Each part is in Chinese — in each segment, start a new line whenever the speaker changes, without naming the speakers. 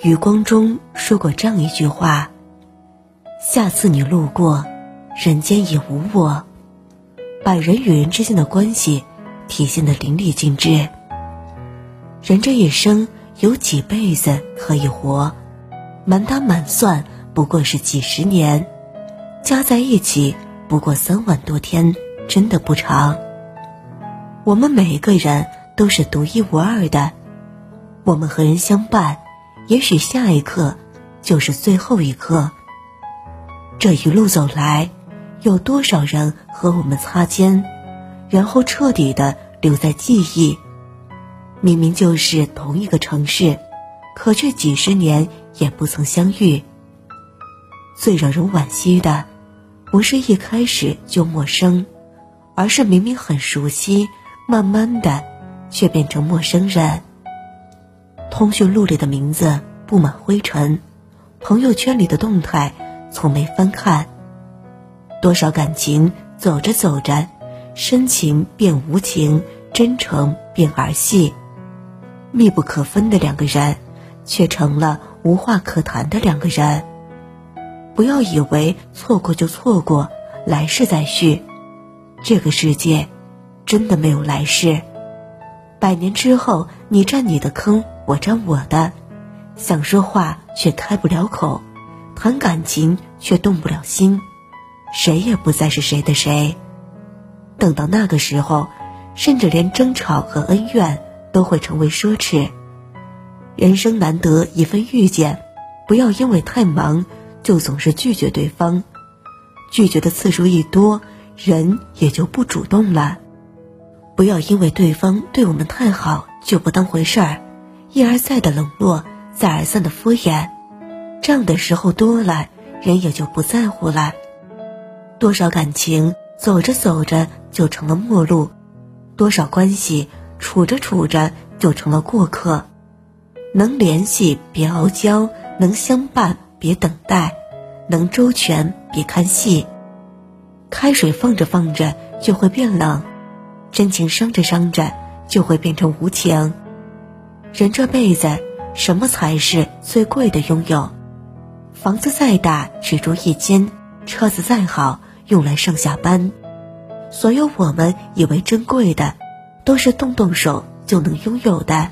余光中说过这样一句话：“下次你路过，人间已无我。”把人与人之间的关系体现的淋漓尽致。人这一生有几辈子可以活？满打满算不过是几十年，加在一起不过三万多天，真的不长。我们每一个人都是独一无二的，我们和人相伴，也许下一刻就是最后一刻。这一路走来，有多少人和我们擦肩，然后彻底的留在记忆？明明就是同一个城市，可却几十年也不曾相遇。最让人惋惜的，不是一开始就陌生，而是明明很熟悉。慢慢的，却变成陌生人。通讯录里的名字布满灰尘，朋友圈里的动态从没翻看。多少感情走着走着，深情变无情，真诚变儿戏。密不可分的两个人，却成了无话可谈的两个人。不要以为错过就错过，来世再续。这个世界。真的没有来世，百年之后，你占你的坑，我占我的，想说话却开不了口，谈感情却动不了心，谁也不再是谁的谁。等到那个时候，甚至连争吵和恩怨都会成为奢侈。人生难得一份遇见，不要因为太忙就总是拒绝对方，拒绝的次数一多，人也就不主动了。不要因为对方对我们太好就不当回事儿，一而再的冷落，再而三的敷衍，这样的时候多了，人也就不在乎了。多少感情走着走着就成了陌路，多少关系处着处着就成了过客。能联系别傲娇，能相伴别等待，能周全别看戏。开水放着放着就会变冷。真情伤着伤着，就会变成无情。人这辈子，什么才是最贵的拥有？房子再大，只住一间；车子再好，用来上下班。所有我们以为珍贵的，都是动动手就能拥有的。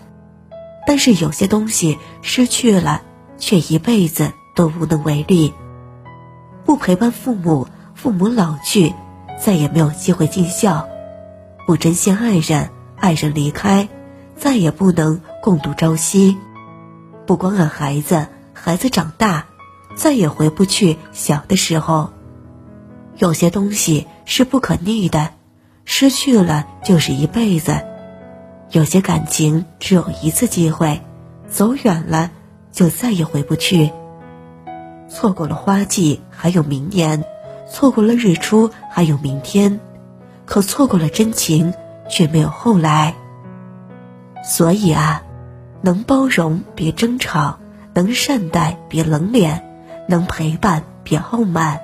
但是有些东西失去了，却一辈子都无能为力。不陪伴父母，父母老去，再也没有机会尽孝。不珍惜爱人，爱人离开，再也不能共度朝夕；不光爱孩子，孩子长大，再也回不去小的时候。有些东西是不可逆的，失去了就是一辈子；有些感情只有一次机会，走远了就再也回不去。错过了花季，还有明年；错过了日出，还有明天。可错过了真情，却没有后来。所以啊，能包容别争吵，能善待别冷脸，能陪伴别傲慢，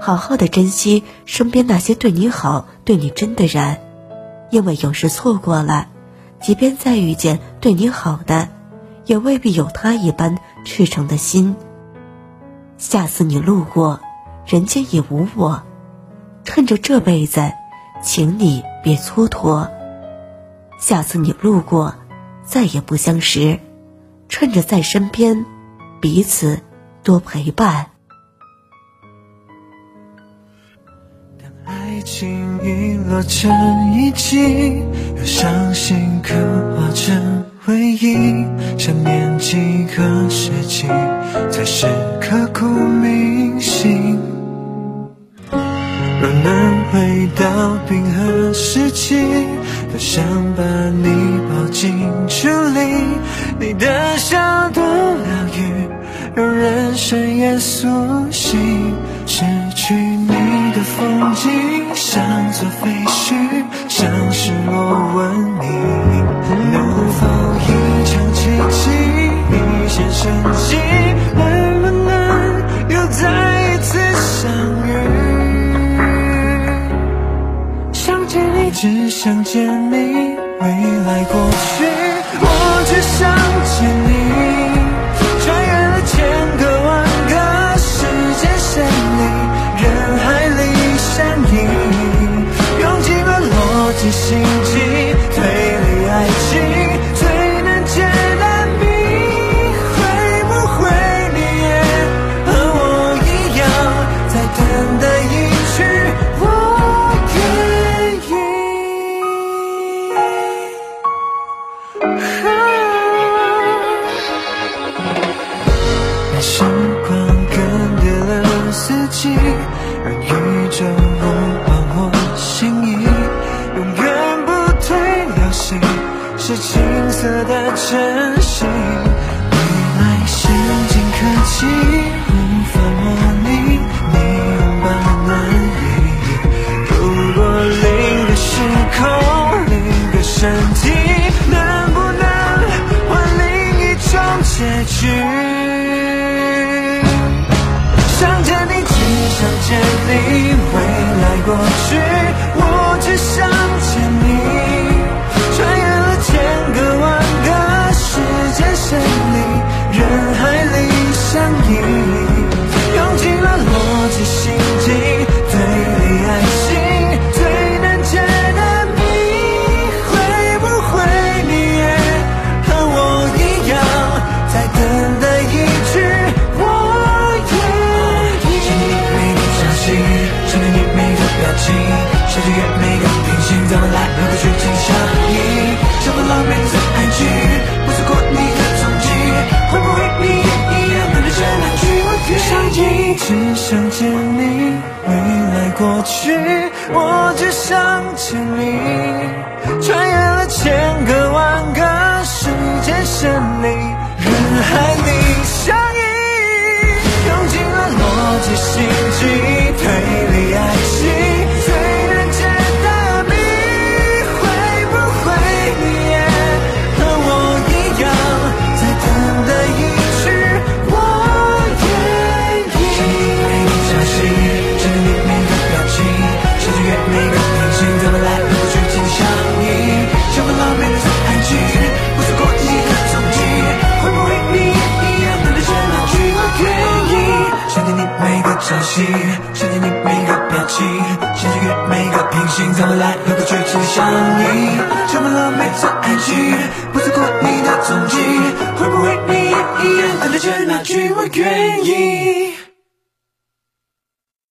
好好的珍惜身边那些对你好、对你真的人，因为有时错过了，即便再遇见对你好的，也未必有他一般赤诚的心。下次你路过，人间已无我，趁着这辈子。请你别蹉跎，下次你路过，再也不相识，趁着在身边，彼此多陪伴。
当爱情遗落成遗迹，用伤心刻画成回忆，想念几个世纪，才是刻骨铭心。若能回到冰河时期，多想把你抱进处理。你的笑多疗愈，让人生也苏醒。失去你的风景，像座废墟，你，只想见你，未来过去，我只想见你。穿越了千个万个时间线里，人海里相依，用尽了逻辑心。心意，永远不退流行，是青涩的真心。未来先进科技。你，未来过去，我表情，想穿越每个平行，怎么来回不去尽相依？想不到每次爱情，不错过你的踪迹，会不会你也一样等着这两句我愿意？只想见你，未来过去，我只想见你，穿越了千个万个时间线里，人海里相依。用尽了逻辑心机，推理爱怎么来回不去尽相依？想不到每次爱情，不错过你的踪迹，会不会你也一样等待着那句我愿意？